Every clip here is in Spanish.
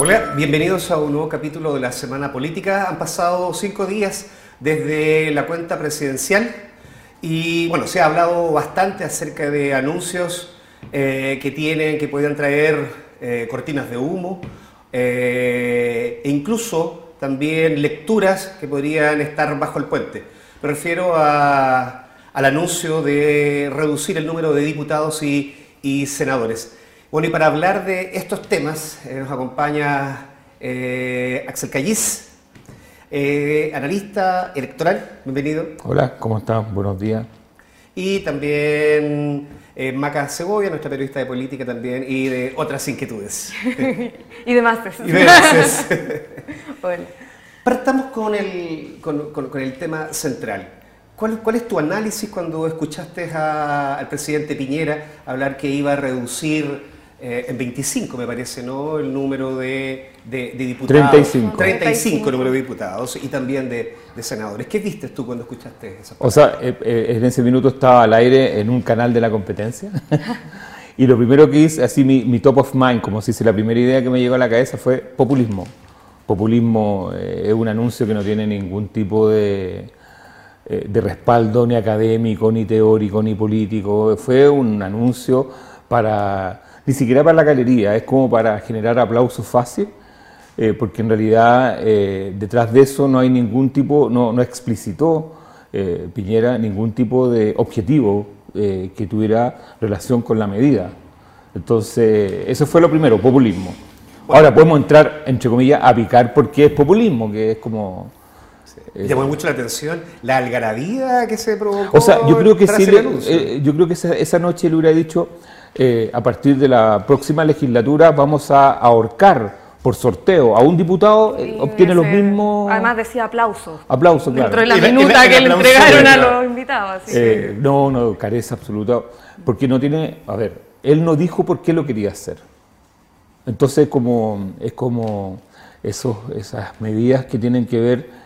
Hola, bienvenidos a un nuevo capítulo de la Semana Política. Han pasado cinco días desde la cuenta presidencial y bueno, se ha hablado bastante acerca de anuncios eh, que tienen, que podrían traer eh, cortinas de humo eh, e incluso también lecturas que podrían estar bajo el puente. Me refiero al anuncio de reducir el número de diputados y, y senadores. Bueno, y para hablar de estos temas eh, nos acompaña eh, Axel Callis, eh, analista electoral. Bienvenido. Hola, ¿cómo estás? Buenos días. Y también Maca Segovia, nuestra periodista de política también, y de otras inquietudes. y de másteres. Y de bueno. Partamos con el, con, con, el tema central. ¿Cuál, ¿Cuál, es tu análisis cuando escuchaste a, al presidente Piñera hablar que iba a reducir eh, en 25 me parece, ¿no? El número de, de, diputados. 35. 35 número de diputados y también de, de, senadores. ¿Qué viste tú cuando escuchaste esa O sea, eh, eh, en ese minuto estaba al aire en un canal de la competencia. y lo primero que hice, así mi, mi, top of mind, como si dice, la primera idea que me llegó a la cabeza fue populismo. Populismo es un anuncio que no tiene ningún tipo de, de respaldo ni académico, ni teórico, ni político. Fue un anuncio para ni siquiera para la galería, es como para generar aplauso fácil, eh, porque en realidad eh, detrás de eso no hay ningún tipo, no, no explicitó eh, Piñera ningún tipo de objetivo que tuviera relación con la medida. Entonces, eso fue lo primero, populismo. Ahora podemos entrar, entre comillas, a picar porque es populismo, que es como... Llamó mucho la atención la algarabía que se provocó. O sea, yo creo que sí, yo creo que esa, esa noche le hubiera dicho, eh, a partir de la próxima legislatura vamos a ahorcar por sorteo a un diputado, eh, obtiene los mismos... Además decía aplausos. Aplausos, claro. Dentro de la minuta que le entregaron a los invitados. Eh, no, no, careza absoluta, porque no tiene... A ver, él no dijo por qué lo quería hacer. Entonces como, es como esos, esas medidas que tienen que ver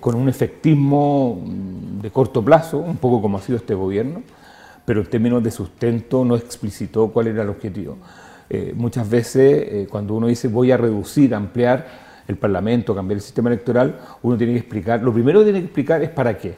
con un efectismo de corto plazo, un poco como ha sido este gobierno, pero en términos de sustento no explicitó cuál era el objetivo. Eh, muchas veces eh, cuando uno dice voy a reducir, ampliar el Parlamento, cambiar el sistema electoral, uno tiene que explicar, lo primero que tiene que explicar es para qué.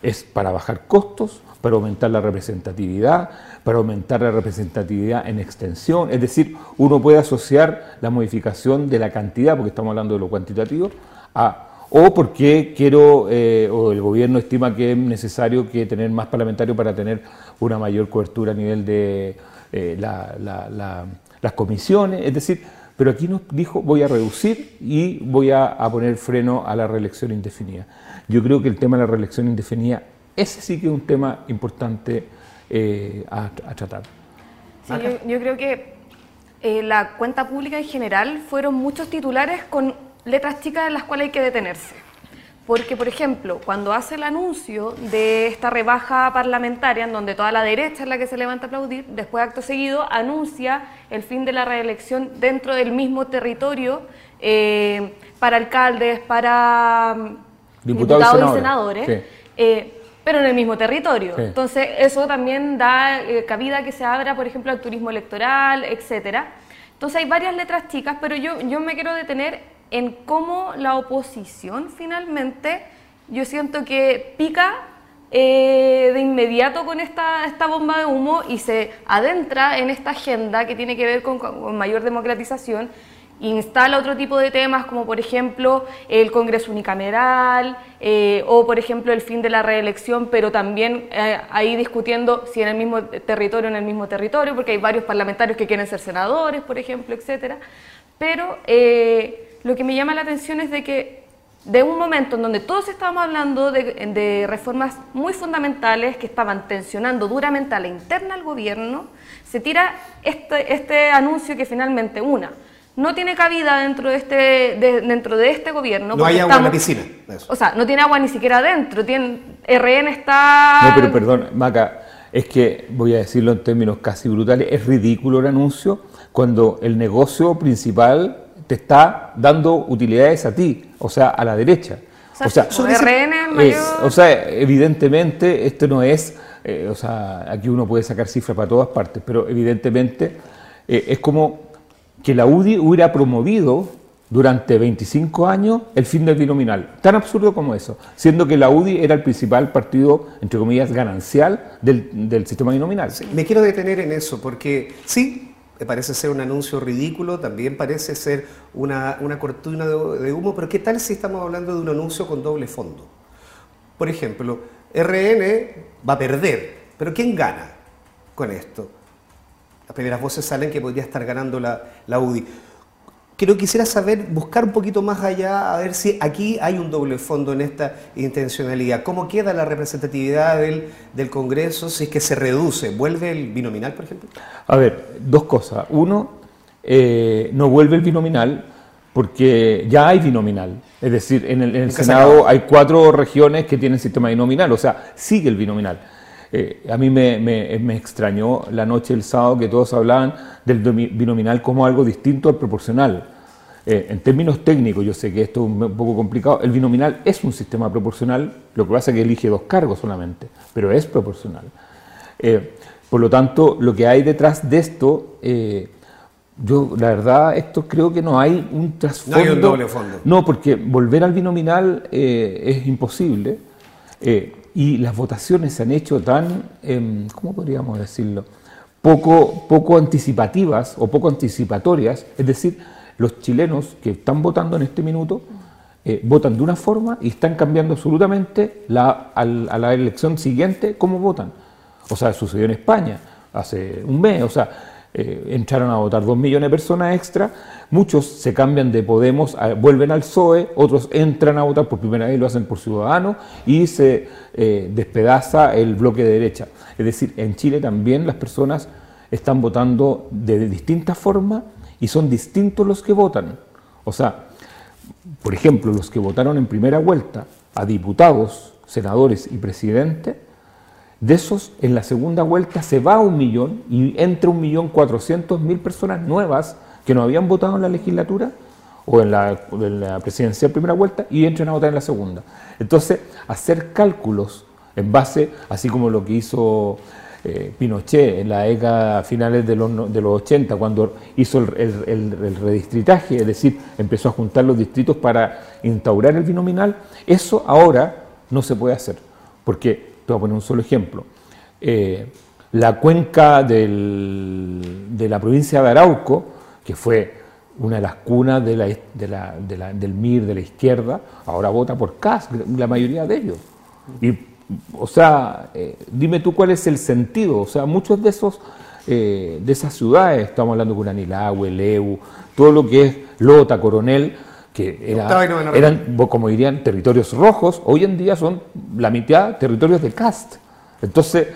Es para bajar costos, para aumentar la representatividad, para aumentar la representatividad en extensión, es decir, uno puede asociar la modificación de la cantidad, porque estamos hablando de lo cuantitativo, a o porque quiero, eh, o el gobierno estima que es necesario que tener más parlamentarios para tener una mayor cobertura a nivel de eh, las comisiones, es decir, pero aquí nos dijo voy a reducir y voy a, poner freno a la reelección indefinida. Yo creo que el tema de la reelección indefinida, ese sí que es un tema importante eh, a, tratar. Sí, yo, creo que la cuenta pública en general fueron muchos titulares con letras chicas en las cuales hay que detenerse. Porque, por ejemplo, cuando hace el anuncio de esta rebaja parlamentaria, en donde toda la derecha es la que se levanta a aplaudir, después, acto seguido, anuncia el fin de la reelección dentro del mismo territorio eh, para alcaldes, para mm, diputados, y senadores, eh, pero en el mismo territorio. Entonces, eso también da eh, cabida que se abra, por ejemplo, al turismo electoral, etcétera. Entonces, hay varias letras chicas, pero yo, yo me quiero detener en cómo la oposición finalmente, yo siento que pica eh, de inmediato con esta, esta bomba de humo y se adentra en esta agenda que tiene que ver con, mayor democratización instala otro tipo de temas como por ejemplo el Congreso unicameral eh, o por ejemplo el fin de la reelección, pero también eh, ahí discutiendo si en el mismo territorio o en el mismo territorio, porque hay varios parlamentarios que quieren ser senadores, por ejemplo, etcétera. Pero lo que me llama la atención es de que de un momento en donde todos estábamos hablando de, reformas muy fundamentales que estaban tensionando duramente a la interna del gobierno, se tira este, este anuncio que finalmente una no tiene cabida dentro de este dentro de este gobierno. No hay agua en la piscina. O sea, no tiene agua ni siquiera adentro. Tiene, RN está... No, pero perdón, Maca, es que voy a decirlo en términos casi brutales, es ridículo el anuncio cuando el negocio principal te está dando utilidades a ti, o sea, a la derecha. O sea, o sea evidentemente esto no es, eh, o sea, aquí uno puede sacar cifras para todas partes, pero evidentemente eh, es como que la UDI hubiera promovido durante 25 años el fin del binominal. Tan absurdo como eso, siendo que la UDI era el principal partido, entre comillas, ganancial del, sistema binominal. me quiero detener en eso, porque sí, parece ser un anuncio ridículo, también parece ser una, cortina de, humo, pero ¿qué tal si estamos hablando de un anuncio con doble fondo? Por ejemplo, RN va a perder, pero ¿quién gana con esto? Las primeras voces salen que podría estar ganando la, la UDI. Quiero, quisiera saber, buscar un poquito más allá, a ver si aquí hay un doble fondo en esta intencionalidad. ¿Cómo queda la representatividad del, del Congreso si es que se reduce? ¿Vuelve el binominal, por ejemplo? A ver, dos cosas. Uno, eh, no vuelve el binominal porque ya hay binominal. Es decir, en el, en el Senado hay cuatro regiones que tienen sistema binominal, o sea, sigue el binominal. Eh, a mí me, me, extrañó la noche del sábado que todos hablaban del binominal como algo distinto al proporcional. Eh, en términos técnicos, yo sé que esto es un poco complicado, el binominal es un sistema proporcional, lo que pasa es que elige dos cargos solamente, pero es proporcional. Eh, por lo tanto, lo que hay detrás de esto, yo la verdad, esto creo que no hay un trasfondo. No hay un doble fondo. No, porque volver al binominal es imposible y las votaciones se han hecho tan, em, ¿cómo podríamos decirlo? Poco, poco anticipativas o poco anticipatorias, es decir, los chilenos que están votando en este minuto eh, votan de una forma y están cambiando absolutamente la, a la elección siguiente cómo votan. O sea, sucedió en España hace un mes, o sea, eh, entraron a votar dos millones de personas extra, muchos se cambian de Podemos, vuelven al PSOE, otros entran a votar por primera vez y lo hacen por Ciudadanos y se eh, despedaza el bloque de derecha. Es decir, en Chile también las personas están votando de distintas formas y son distintos los que votan. O sea, por ejemplo, los que votaron en primera vuelta a diputados, senadores y presidentes, de esos, en la segunda vuelta se va un millón y entra un millón cuatrocientos mil personas nuevas que no habían votado en la legislatura o en la, presidencia de primera vuelta y entran a votar en la segunda. Entonces, hacer cálculos en base, así como lo que hizo eh, Pinochet en la década finales de los, de los 80, cuando hizo el, redistritaje, es decir, empezó a juntar los distritos para instaurar el binominal, eso ahora no se puede hacer, porque te voy a poner un solo ejemplo. Eh, la cuenca de la provincia de Arauco, que fue una de las cunas de la, del MIR de la izquierda, ahora vota por CAS, la mayoría de ellos. Y, o sea, eh, dime tú cuál es el sentido. O sea, muchos de esos eh, de esas ciudades, estamos hablando de Curanilagüe, Leu, todo lo que es Lota, Coronel, que eran, como dirían, territorios rojos, hoy en día son la mitad territorios de CAST. Entonces,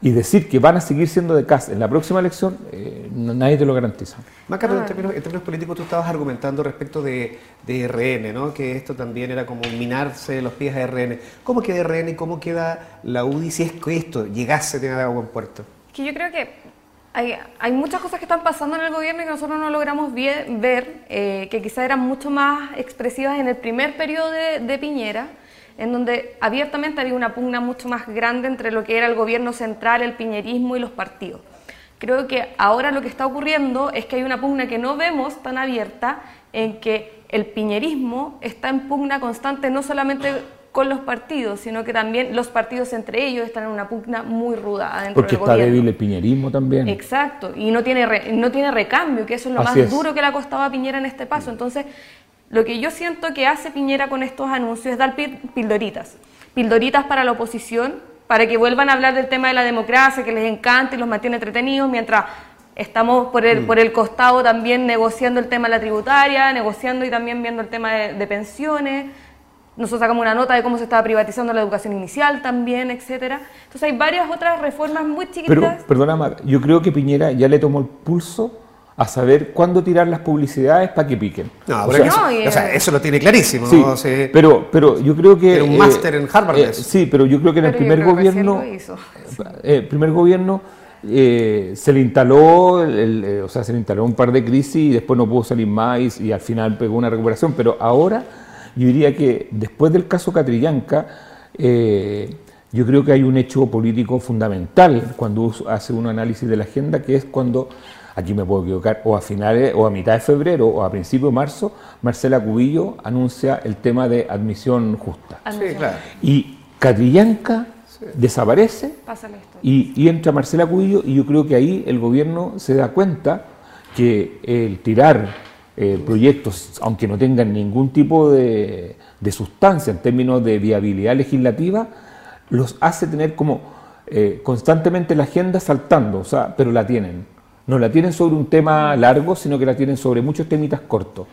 y decir que van a seguir siendo de CAST en la próxima elección, eh, nadie te lo garantiza. Maca, en, términos, políticos tú estabas argumentando respecto de, de, RN, ¿no? que esto también era como minarse los pies a RN. ¿Cómo queda RN y cómo queda la UDI si es que esto llegase a tener agua en puerto? Que yo creo que hay, muchas cosas que están pasando en el gobierno y que nosotros no logramos ver, eh, que quizás eran mucho más expresivas en el primer periodo de, Piñera, en donde abiertamente había una pugna mucho más grande entre lo que era el gobierno central, el piñerismo y los partidos. Creo que ahora lo que está ocurriendo es que hay una pugna que no vemos tan abierta en que el piñerismo está en pugna constante no solamente con los partidos, sino que también los partidos entre ellos están en una pugna muy ruda adentro Porque está débil el piñerismo también. Exacto, y no tiene, no tiene recambio, que eso es lo más duro que le ha costado a Piñera en este paso. Entonces, lo que yo siento que hace Piñera con estos anuncios es dar pildoritas, pildoritas para la oposición, para que vuelvan a hablar del tema de la democracia, que les encanta y los mantiene entretenidos, mientras estamos por el, mm. por el costado también negociando el tema de la tributaria, negociando y también viendo el tema de pensiones. Nosotros sacamos una nota de cómo se estaba privatizando la educación inicial también, etcétera. Entonces hay varias otras reformas muy chiquitas. Pero, perdona, Mar, yo creo que Piñera ya le tomó el pulso a saber cuándo tirar las publicidades para que piquen. No, o sea, eso, lo tiene clarísimo. Sí, pero, pero yo creo que... un máster en Harvard. Eh, sí, pero yo creo que en el primer gobierno... El primer gobierno se le instaló, eh, o sea, se le instaló un par de crisis y después no pudo salir más y al final pegó una recuperación. Pero ahora yo diría que después del caso Catrillanca, eh, yo creo que hay un hecho político fundamental cuando hace un análisis de la agenda, que es cuando aquí me puedo equivocar, o a finales, o a mitad de febrero, o a principios de marzo, Marcela Cubillo anuncia el tema de admisión justa. Sí, claro. Y Catrillanca desaparece y, y, entra Marcela Cubillo y yo creo que ahí el gobierno se da cuenta que el tirar eh, proyectos, aunque no tengan ningún tipo de, de, sustancia en términos de viabilidad legislativa, los hace tener como eh, constantemente la agenda saltando, o sea, pero la tienen. No la tienen sobre un tema largo, sino que la tienen sobre muchos temitas cortos.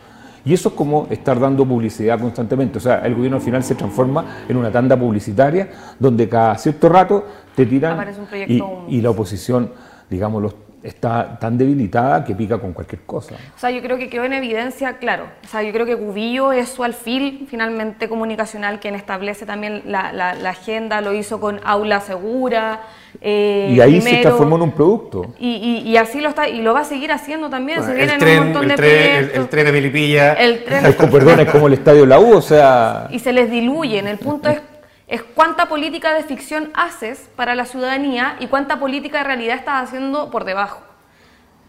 Y eso es como estar dando publicidad constantemente. O sea, el gobierno al final se transforma en una tanda publicitaria donde cada cierto rato te tiran y, y, la oposición, digamos, los está tan debilitada que pica con cualquier cosa. O sea, yo creo que quedó en evidencia, claro, o sea, yo creo que Cubillo es su alfil finalmente comunicacional quien establece también la, la, agenda, lo hizo con Aula Segura. Eh, y ahí se transformó en un producto. Y, y, así lo está, y lo va a seguir haciendo también, se vienen un montón de tren, el, tren a Melipilla. El tren. perdón, es como el estadio la U, o sea... Y se les diluyen, el punto es es cuánta política de ficción haces para la ciudadanía y cuánta política de realidad estás haciendo por debajo.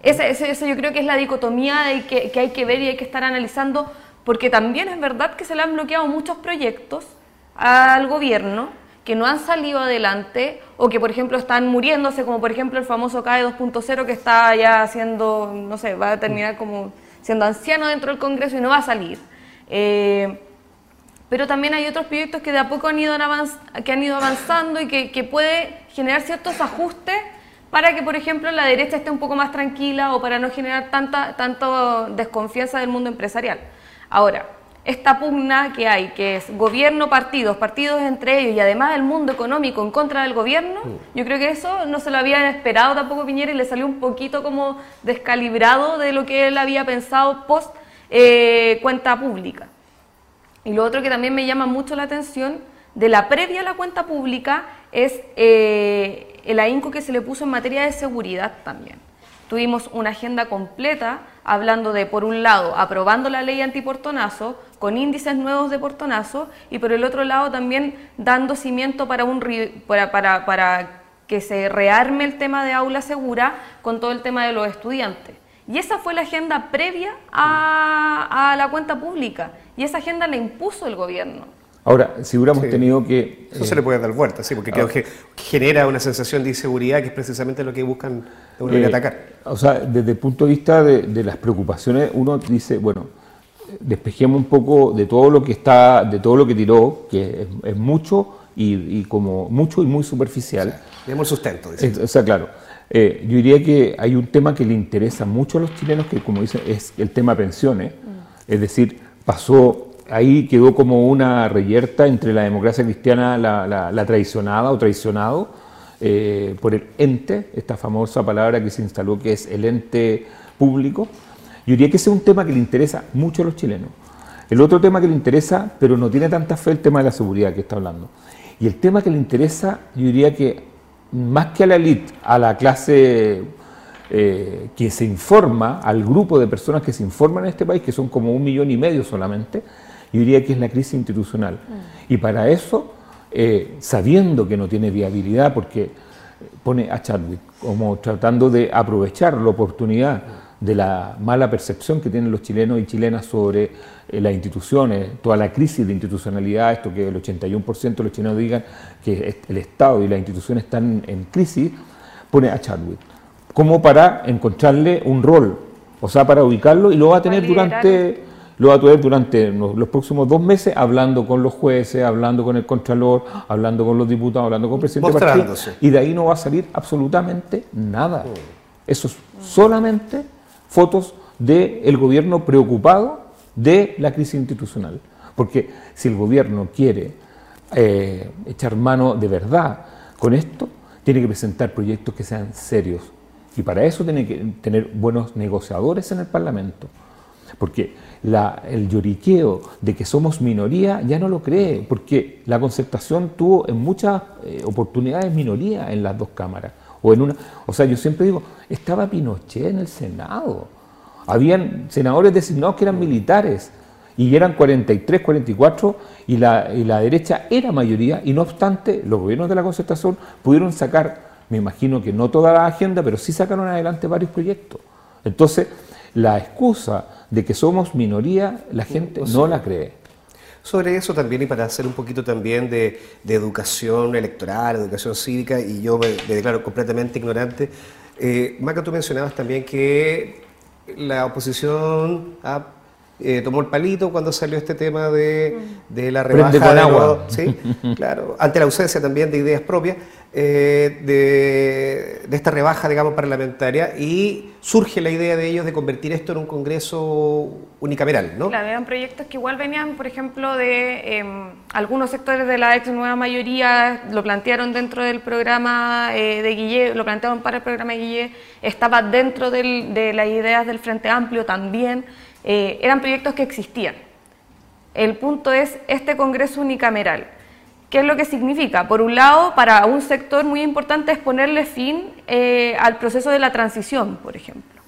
Ese, yo creo que es la dicotomía que, hay que ver y hay que estar analizando, porque también es verdad que se le han bloqueado muchos proyectos al gobierno que no han salido adelante o que, por ejemplo, están muriéndose, como por ejemplo el famoso CAE 2.0 que está ya haciendo, no sé, va a terminar como siendo anciano dentro del Congreso y no va a salir. Eh, pero también hay otros proyectos que de a poco han ido, que han ido avanzando y que, que puede generar ciertos ajustes para que, por ejemplo, la derecha esté un poco más tranquila o para no generar tanta tanto desconfianza del mundo empresarial. Ahora, esta pugna que hay, que es gobierno, partidos, partidos entre ellos y además el mundo económico en contra del gobierno, mm. yo creo que eso no se lo había esperado tampoco Piñera y le salió un poquito como descalibrado de lo que él había pensado post eh, cuenta pública. Y lo otro que también me llama mucho la atención de la previa a la cuenta pública es eh, el ahínco que se le puso en materia de seguridad también. Tuvimos una agenda completa hablando de, por un lado, aprobando la ley antiportonazo, con índices nuevos de portonazo, y por el otro lado también dando cimiento para, un, para, para, para que se rearme el tema de aula segura con todo el tema de los estudiantes. Y esa fue la agenda previa a, la cuenta pública. Y esa agenda la impuso el gobierno. Ahora, si hubiéramos tenido que... Eso se le puede dar vuelta, sí, porque creo que genera una sensación de inseguridad que es precisamente lo que buscan eh, atacar. O sea, desde el punto de vista de, las preocupaciones, uno dice, bueno, despejemos un poco de todo lo que está, de todo lo que tiró, que es, mucho y, como mucho y muy superficial. O sustento. o sea, claro. Eh, yo diría que hay un tema que le interesa mucho a los chilenos, que como dicen, es el tema pensiones. Mm. Es decir, pasó, ahí quedó como una reyerta entre la democracia cristiana, la, traicionada o traicionado eh, por el ente, esta famosa palabra que se instaló que es el ente público. Yo diría que ese es un tema que le interesa mucho a los chilenos. El otro tema que le interesa, pero no tiene tanta fe, el tema de la seguridad que está hablando. Y el tema que le interesa, yo diría que más que a la élite, a la clase eh, que se informa, al grupo de personas que se informan en este país, que son como un millón y medio solamente, yo diría que es la crisis institucional. Mm. Y para eso, eh, sabiendo que no tiene viabilidad, porque pone a Chadwick como tratando de aprovechar la oportunidad de la mala percepción que tienen los chilenos y chilenas sobre eh, las instituciones, toda la crisis de institucionalidad, esto que el 81% de los chilenos digan que el Estado y las instituciones están en crisis, pone a Chadwick como para encontrarle un rol, o sea, para ubicarlo y lo va a tener durante lo va a tener durante los próximos dos meses hablando con los jueces, hablando con el contralor, hablando con los diputados, hablando con el presidente del partido, y de ahí no va a salir absolutamente nada. Eso es solamente fotos del gobierno preocupado de la crisis institucional. Porque si el gobierno quiere eh, echar mano de verdad con esto, tiene que presentar proyectos que sean serios. Y para eso tiene que tener buenos negociadores en el Parlamento. Porque el lloriqueo de que somos minoría ya no lo cree, porque la concertación tuvo en muchas eh, oportunidades minoría en las dos cámaras. O, en una, o sea, yo siempre digo, estaba Pinochet en el Senado. Habían senadores designados que eran militares y eran 43, 44 y la, y la derecha era mayoría y no obstante los gobiernos de la concertación pudieron sacar, me imagino que no toda la agenda, pero sí sacaron adelante varios proyectos. Entonces, la excusa de que somos minoría, la gente no la cree. Sobre eso también, y para hacer un poquito también de, educación electoral, educación cívica, y yo me, declaro completamente ignorante, eh, Maca, tú mencionabas también que la oposición ha eh, tomó el palito cuando salió este tema de, de la rebaja de agua. ¿sí? claro, ante la ausencia también de ideas propias eh, de, de, esta rebaja, digamos, parlamentaria y surge la idea de ellos de convertir esto en un congreso unicameral, ¿no? Claro, eran proyectos que igual venían, por ejemplo, de em, algunos sectores de la ex nueva mayoría, lo plantearon dentro del programa eh, de Guille, lo plantearon para el programa de Guille, estaba dentro del, de las ideas del Frente Amplio también. Eh, eran proyectos que existían. El punto es este Congreso unicameral. ¿Qué es lo que significa? Por un lado, para un sector muy importante es ponerle fin eh, al proceso de la transición, por ejemplo,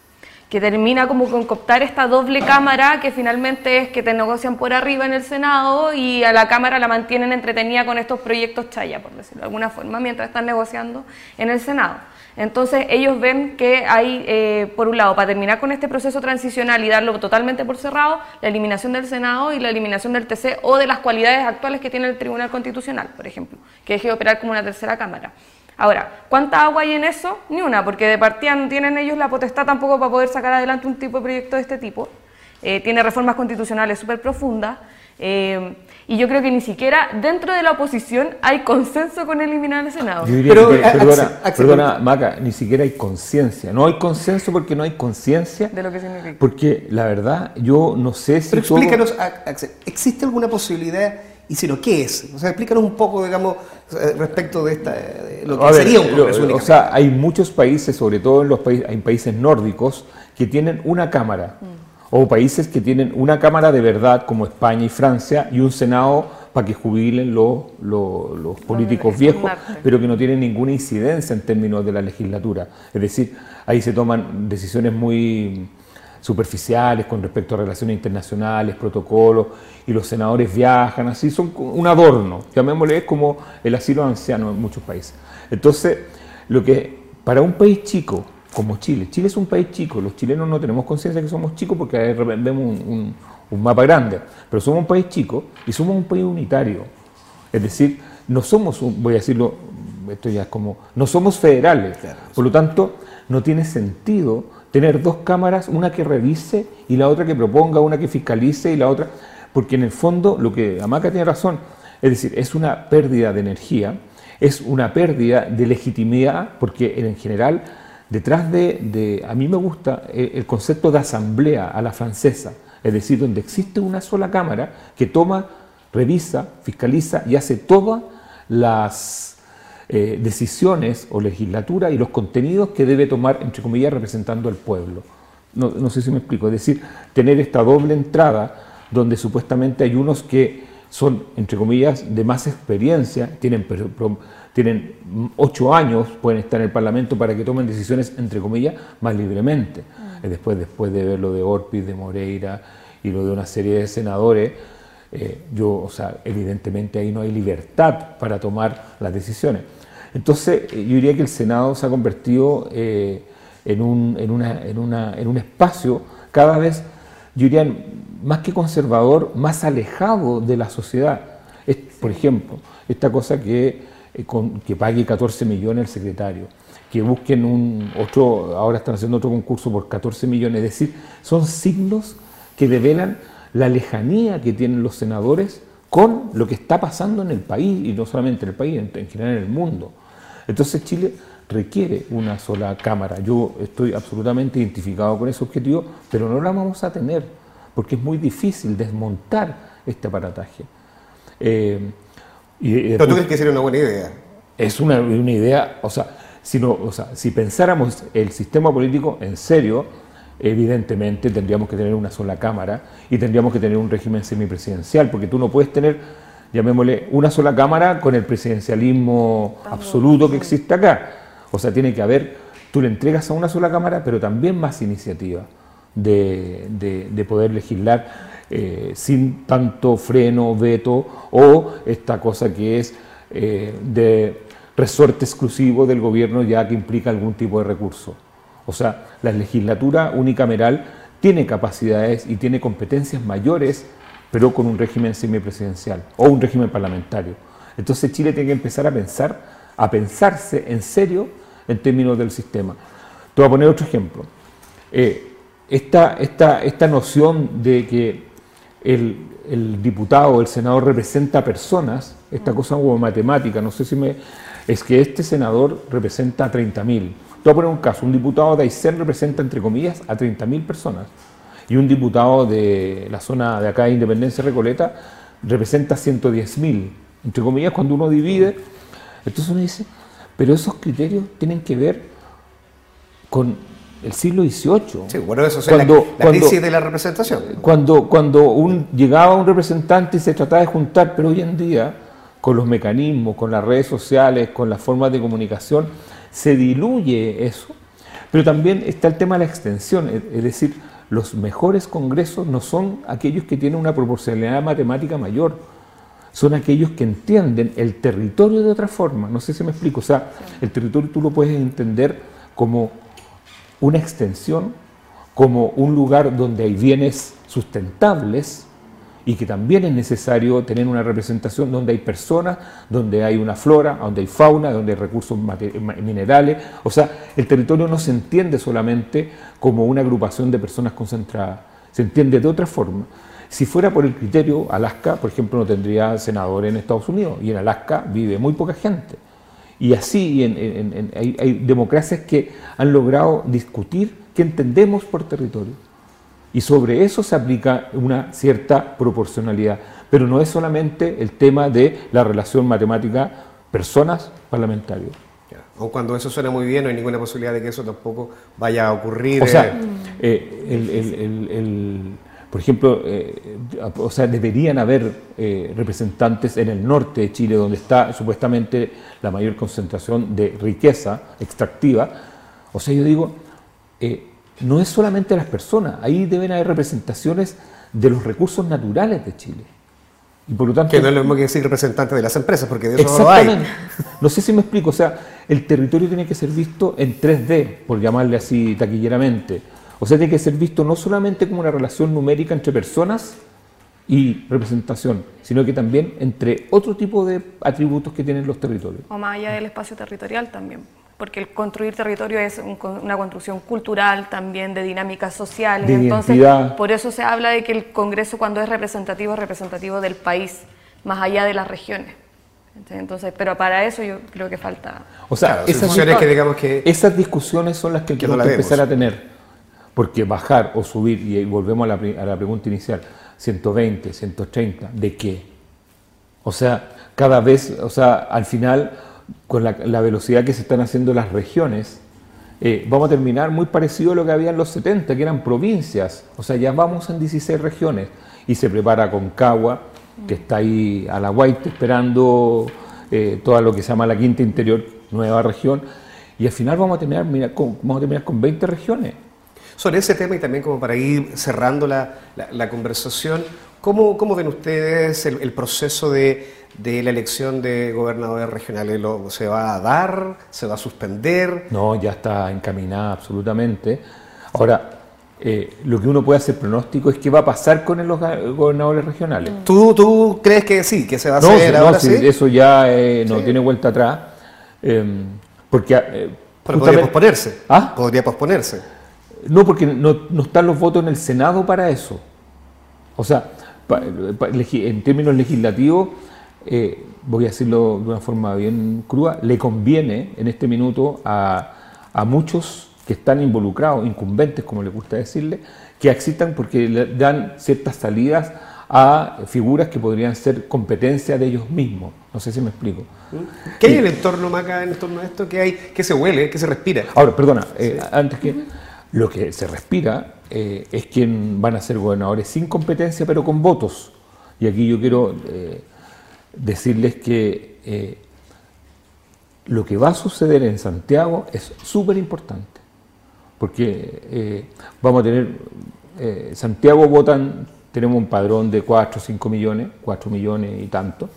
que termina como con cooptar esta doble cámara que finalmente es que te negocian por arriba en el Senado y a la Cámara la mantienen entretenida con estos proyectos chaya, por decirlo de alguna forma, mientras están negociando en el Senado. Entonces ellos ven que hay, eh, por un lado, para terminar con este proceso transicional y darlo totalmente por cerrado, la eliminación del Senado y la eliminación del TC o de las cualidades actuales que tiene el Tribunal Constitucional, por ejemplo, que deje de operar como una tercera Cámara. Ahora, ¿cuánta agua hay en eso? Ni una, porque de partida no tienen ellos la potestad tampoco para poder sacar adelante un tipo de proyecto de este tipo. Eh, tiene reformas constitucionales súper profundas. Eh, y yo creo que ni siquiera dentro de la oposición hay consenso con eliminar el Senado. Pero, eh, perdona, Maca, ni siquiera hay conciencia. No hay consenso porque no hay conciencia. De lo que significa. Porque la verdad, yo no sé si. Pero explícanos, ¿existe alguna posibilidad? Y si no, ¿qué es? O sea, explícanos un poco, digamos, eh, respecto de, esta, lo que sería un Congreso O sea, hay muchos países, sobre todo en los países, hay países nórdicos, que tienen una Cámara. Mm o países que tienen una Cámara de verdad como España y Francia y un Senado para que jubilen los, los, políticos viejos, pero que no tienen ninguna incidencia en términos de la legislatura. Es decir, ahí se toman decisiones muy superficiales con respecto a relaciones internacionales, protocolos, y los senadores viajan así, son un adorno, llamémosle, es como el asilo anciano en muchos países. Entonces, lo que para un país chico, como Chile. Chile es un país chico, los chilenos no tenemos conciencia de que somos chicos porque vemos un, mapa grande, pero somos un país chico y somos un país unitario. Es decir, no somos, voy a decirlo, esto ya es como, no somos federales. Por lo tanto, no tiene sentido tener dos cámaras, una que revise y la otra que proponga, una que fiscalice y la otra, porque en el fondo lo que Amaca tiene razón, es decir, es una pérdida de energía, es una pérdida de legitimidad, porque en general Detrás de, a mí me gusta el concepto de asamblea a la francesa, es decir, donde existe una sola cámara que toma, revisa, fiscaliza y hace todas las eh, decisiones o legislatura y los contenidos que debe tomar, entre comillas, representando al pueblo. No, no sé si me explico, es decir, tener esta doble entrada donde supuestamente hay unos que son, entre comillas, de más experiencia, tienen tienen ocho años, pueden estar en el Parlamento para que tomen decisiones, entre comillas, más libremente. Mm. Después, después de ver lo de Orpiz, de Moreira y lo de una serie de senadores, eh, yo, o sea, evidentemente ahí no hay libertad para tomar las decisiones. Entonces, eh, yo diría que el Senado se ha convertido eh, en, un, en, una, en, una, en un espacio cada vez, yo diría, más que conservador, más alejado de la sociedad. Es, por ejemplo, esta cosa que eh, pague 14 millones el secretario, que busquen un otro, ahora están haciendo otro concurso por 14 millones, es decir, son signos que develan la lejanía que tienen los senadores con lo que está pasando en el país, y no solamente en el país, en, general en el mundo. Entonces Chile requiere una sola Cámara. Yo estoy absolutamente identificado con ese objetivo, pero no la vamos a tener, porque es muy difícil desmontar este aparataje. Eh, ¿Pero tú crees que sería una buena idea? Es una, una idea, o sea, si, no, o sea, si pensáramos el sistema político en serio, evidentemente tendríamos que tener una sola Cámara y tendríamos que tener un régimen semipresidencial, porque tú no puedes tener, llamémosle, una sola Cámara con el presidencialismo absoluto que existe acá. O sea, tiene que haber, tú le entregas a una sola Cámara, pero también más iniciativa de, de poder legislar eh, sin tanto freno, veto o esta cosa que es eh, de resorte exclusivo del gobierno ya que implica algún tipo de recurso. O sea, la legislatura unicameral tiene capacidades y tiene competencias mayores, pero con un régimen semipresidencial o un régimen parlamentario. Entonces Chile tiene que empezar a pensar, a pensarse en serio en términos del sistema. Te voy a poner otro ejemplo. Eh, esta, esta, noción de que el, el diputado o el senador representa personas, esta cosa como matemática, no sé si me... es que este senador representa a 30.000. Te voy a poner un caso, un diputado de Aysén representa, entre comillas, a 30.000 personas y un diputado de la zona de acá de Independencia Recoleta representa 110.000. Entre comillas, cuando uno divide, entonces uno dice, pero esos criterios tienen que ver con el siglo XVIII. Sí, bueno, eso es cuando, la, crisis de la representación. Cuando, cuando un, llegaba un representante y se trataba de juntar, pero hoy en día, con los mecanismos, con las redes sociales, con las formas de comunicación, se diluye eso. Pero también está el tema de la extensión, es decir, los mejores congresos no son aquellos que tienen una proporcionalidad matemática mayor, son aquellos que entienden el territorio de otra forma. No sé si me explico. O sea, el territorio tú lo puedes entender como una extensión, como un lugar donde hay bienes sustentables y que también es necesario tener una representación donde hay personas, donde hay una flora, donde hay fauna, donde hay recursos minerales. O sea, el territorio no se entiende solamente como una agrupación de personas concentradas, se entiende de otra forma. Si fuera por el criterio, Alaska, por ejemplo, no tendría senadores en Estados Unidos y en Alaska vive muy poca gente. Y así hay, democracias que han logrado discutir qué entendemos por territorio. Y sobre eso se aplica una cierta proporcionalidad. Pero no es solamente el tema de la relación matemática personas-parlamentarios. O cuando eso suena muy bien, no hay ninguna posibilidad de que eso tampoco vaya a ocurrir. O sea, eh, el por ejemplo, eh, o sea, deberían haber eh, representantes en el norte de Chile, donde está supuestamente la mayor concentración de riqueza extractiva. O sea, yo digo, eh, no es solamente las personas, ahí deben haber representaciones de los recursos naturales de Chile. Y por lo tanto, que no es lo mismo que decir representantes de las empresas, porque de eso no hay. No sé si me explico, o sea, el territorio tiene que ser visto en 3D, por llamarle así taquilleramente o sea, tiene que ser visto no solamente como una relación numérica entre personas y representación, sino que también entre otro tipo de atributos que tienen los territorios. O más allá del espacio territorial también, porque el construir territorio es una construcción cultural también, de dinámicas sociales, entonces por eso se habla de que el Congreso cuando es representativo es representativo del país, más allá de las regiones. Entonces, pero para eso yo creo que falta. O sea, esas, que digamos que esas discusiones son las que, que tenemos que empezar a tener porque bajar o subir, y volvemos a la, pregunta inicial, 120, 130, ¿de qué? O sea, cada vez, o sea, al final, con la, velocidad que se están haciendo las regiones, eh, vamos a terminar muy parecido a lo que había en los 70, que eran provincias. O sea, ya vamos en 16 regiones. Y se prepara Concagua, que está ahí a la White esperando eh, todo lo que se llama la quinta interior, nueva región. Y al final vamos a terminar, vamos a terminar con 20 regiones sobre ese tema y también como para ir cerrando la, la, conversación, ¿cómo, ¿cómo, ven ustedes el, proceso de, de, la elección de gobernadores regionales? ¿Lo, ¿Se va a dar? ¿Se va a suspender? No, ya está encaminada absolutamente. Ahora, eh, lo que uno puede hacer pronóstico es qué va a pasar con los gobernadores regionales. ¿Tú, ¿Tú, crees que sí, que se va a hacer ahora sí? Eso ya eh, no tiene vuelta atrás. Em, porque, eh, podría posponerse. ¿Ah? Podría posponerse. No, porque no, están los votos en el Senado para eso. O sea, en términos legislativos, eh, voy a decirlo de una forma bien cruda, le conviene en este minuto a, muchos que están involucrados, incumbentes, como le gusta decirle, que existan porque le dan ciertas salidas a figuras que podrían ser competencia de ellos mismos. No sé si me explico. ¿Qué hay en el entorno, Maca, en torno a esto? ¿Qué hay? ¿Qué se huele? ¿Qué se respira? Ahora, perdona, eh, antes que... Lo que se respira eh, es quien van a ser gobernadores sin competencia, pero con votos. Y aquí yo quiero eh, decirles que eh, lo que va a suceder en Santiago es súper importante, porque vamos a tener, Santiago votan, tenemos un padrón de 4 o 5 millones, 4 millones y tanto.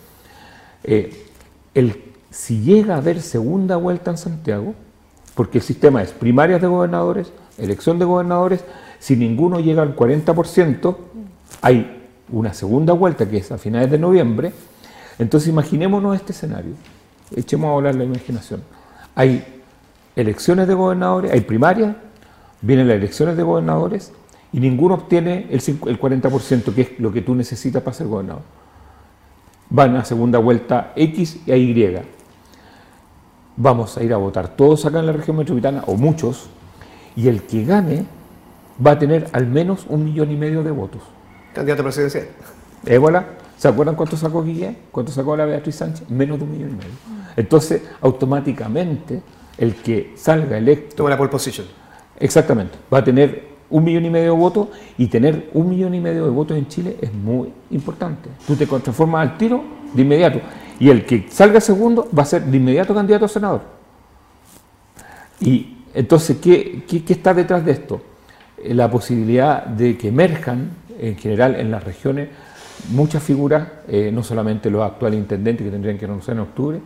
el, si llega a haber segunda vuelta en Santiago, porque el sistema es primarias de gobernadores, elección de gobernadores, si ninguno llega al 40%, hay una segunda vuelta que es a finales de noviembre, entonces imaginémonos este escenario, echemos a volar la imaginación. Hay elecciones de gobernadores, hay primarias, vienen las elecciones de gobernadores y ninguno obtiene el, 40%, que es lo que tú necesitas para ser gobernador. Van a segunda vuelta X y a Y. Vamos a ir a votar todos acá en la región metropolitana, o muchos, y el que gane va a tener al menos un millón y medio de votos. Candidato presidencial. Ébola, ¿se acuerdan cuánto sacó Guillén? ¿Cuánto sacó la Beatriz Sánchez? Menos de un millón y medio. Entonces, automáticamente, el que salga electo... Toma la pole position. Exactamente. Va a tener un millón y medio de votos y tener un millón y medio de votos en Chile es muy importante. Tú te transformas al tiro de inmediato. Y el que salga segundo va a ser de inmediato candidato a senador. Y entonces, ¿qué, qué está detrás de esto? Eh, la posibilidad de que emerjan en general en las regiones muchas figuras, eh, no solamente los actuales intendentes que tendrían que renunciar en octubre,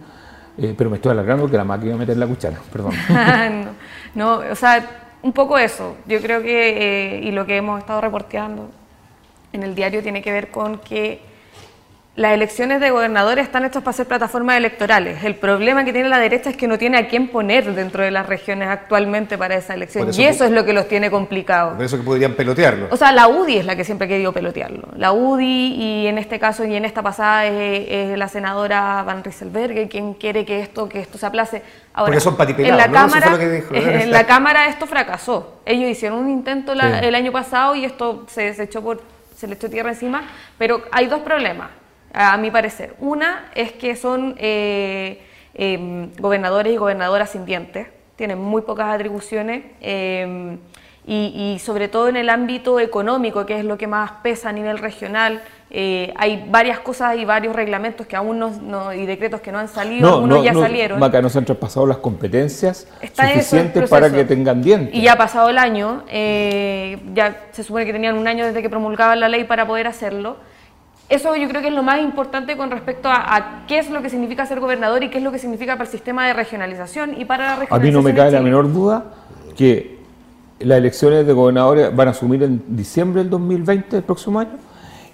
eh, pero me estoy alargando porque la máquina va a meter la cuchara, perdón. no, o sea, un poco eso. Yo creo que, y lo que hemos estado reporteando en el diario tiene que ver con que las elecciones de gobernadores están hechas para ser plataformas electorales. El problema que tiene la derecha es que no tiene a quién poner dentro de las regiones actualmente para esa elección. y eso es lo que los tiene complicados. Por eso que podrían pelotearlo. O sea, la UDI es la que siempre ha querido pelotearlo. La UDI, y en este caso y en esta pasada, es, la senadora Van Rieselberg quien quiere que esto, que esto se aplace. Ahora, Porque son en la, cámara, en la Cámara esto fracasó. Ellos hicieron un intento el año pasado y esto se, se, echó por, se le echó tierra encima. Pero hay dos problemas a mi parecer. Una es que son eh, em, gobernadores y gobernadoras sin dientes, tienen muy pocas atribuciones em, y, sobre todo en el ámbito económico, que es lo que más pesa a nivel regional. Eh, hay varias cosas y varios reglamentos que aún no, y decretos que no han salido, algunos ya salieron. Maca, no se han traspasado las competencias suficientes para que tengan dientes. Y ya ha pasado el año, eh, ya se supone que tenían un año desde que promulgaban la ley para poder hacerlo. Eso yo creo que es lo más importante con respecto a, qué es lo que significa ser gobernador y qué es lo que significa para el sistema de regionalización y para la regionalización. A mí no me cae la menor duda que las elecciones de gobernadores van a asumir en diciembre del 2020, el próximo año,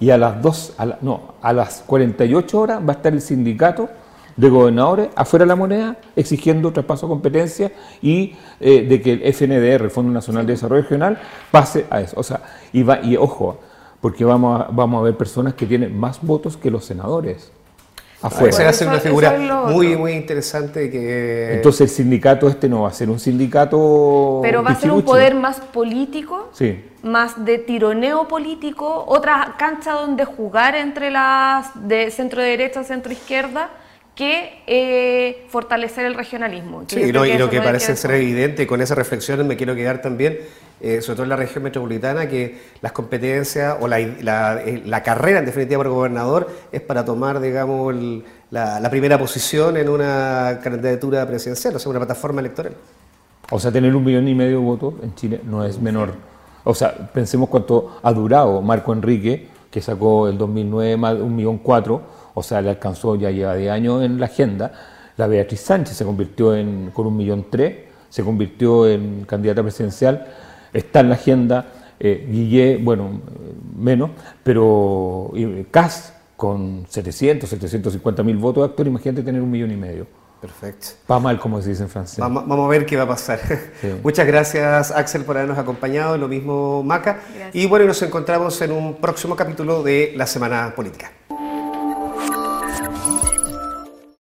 y a las dos, no, a las 48 horas va a estar el sindicato de gobernadores afuera de la moneda exigiendo traspaso de competencias y eh, de que el FNDR, el Fondo Nacional de Desarrollo Regional, pase a eso. O sea, y, va, y ojo, porque vamos a, vamos a ver personas que tienen más votos que los senadores. Afuera. Se hace una figura muy, muy interesante que... Entonces el sindicato este no va a ser un sindicato... Pero va a ser un poder más político, sí. más de tironeo político, otra cancha donde jugar entre las de centro derecha, centro izquierda, que eh, fortalecer el regionalismo. Sí, y lo, que, parece ser evidente, con esa reflexión me quiero quedar también, eh, sobre todo en la región metropolitana, que las competencias o la, eh, la, carrera en definitiva por gobernador es para tomar, digamos, la, primera posición en una candidatura presidencial, o sea, una plataforma electoral. O sea, tener un millón y medio de votos en Chile no es menor. O sea, pensemos cuánto ha durado Marco Enrique, que sacó el 2009 más un millón cuatro o sea, le alcanzó, ya lleva de años en la agenda. La Beatriz Sánchez se convirtió en, con un millón tres, se convirtió en candidata presidencial, está en la agenda, eh, Guillé, bueno, menos, pero Cas con 700, 750 mil votos de actor, imagínate tener un millón y medio. Perfecto. Va mal, como se dice en francés. Vamos, a ver qué va a pasar. Muchas gracias, Axel, por habernos acompañado. Lo mismo, Maca. Y bueno, nos encontramos en un próximo capítulo de La Semana Política.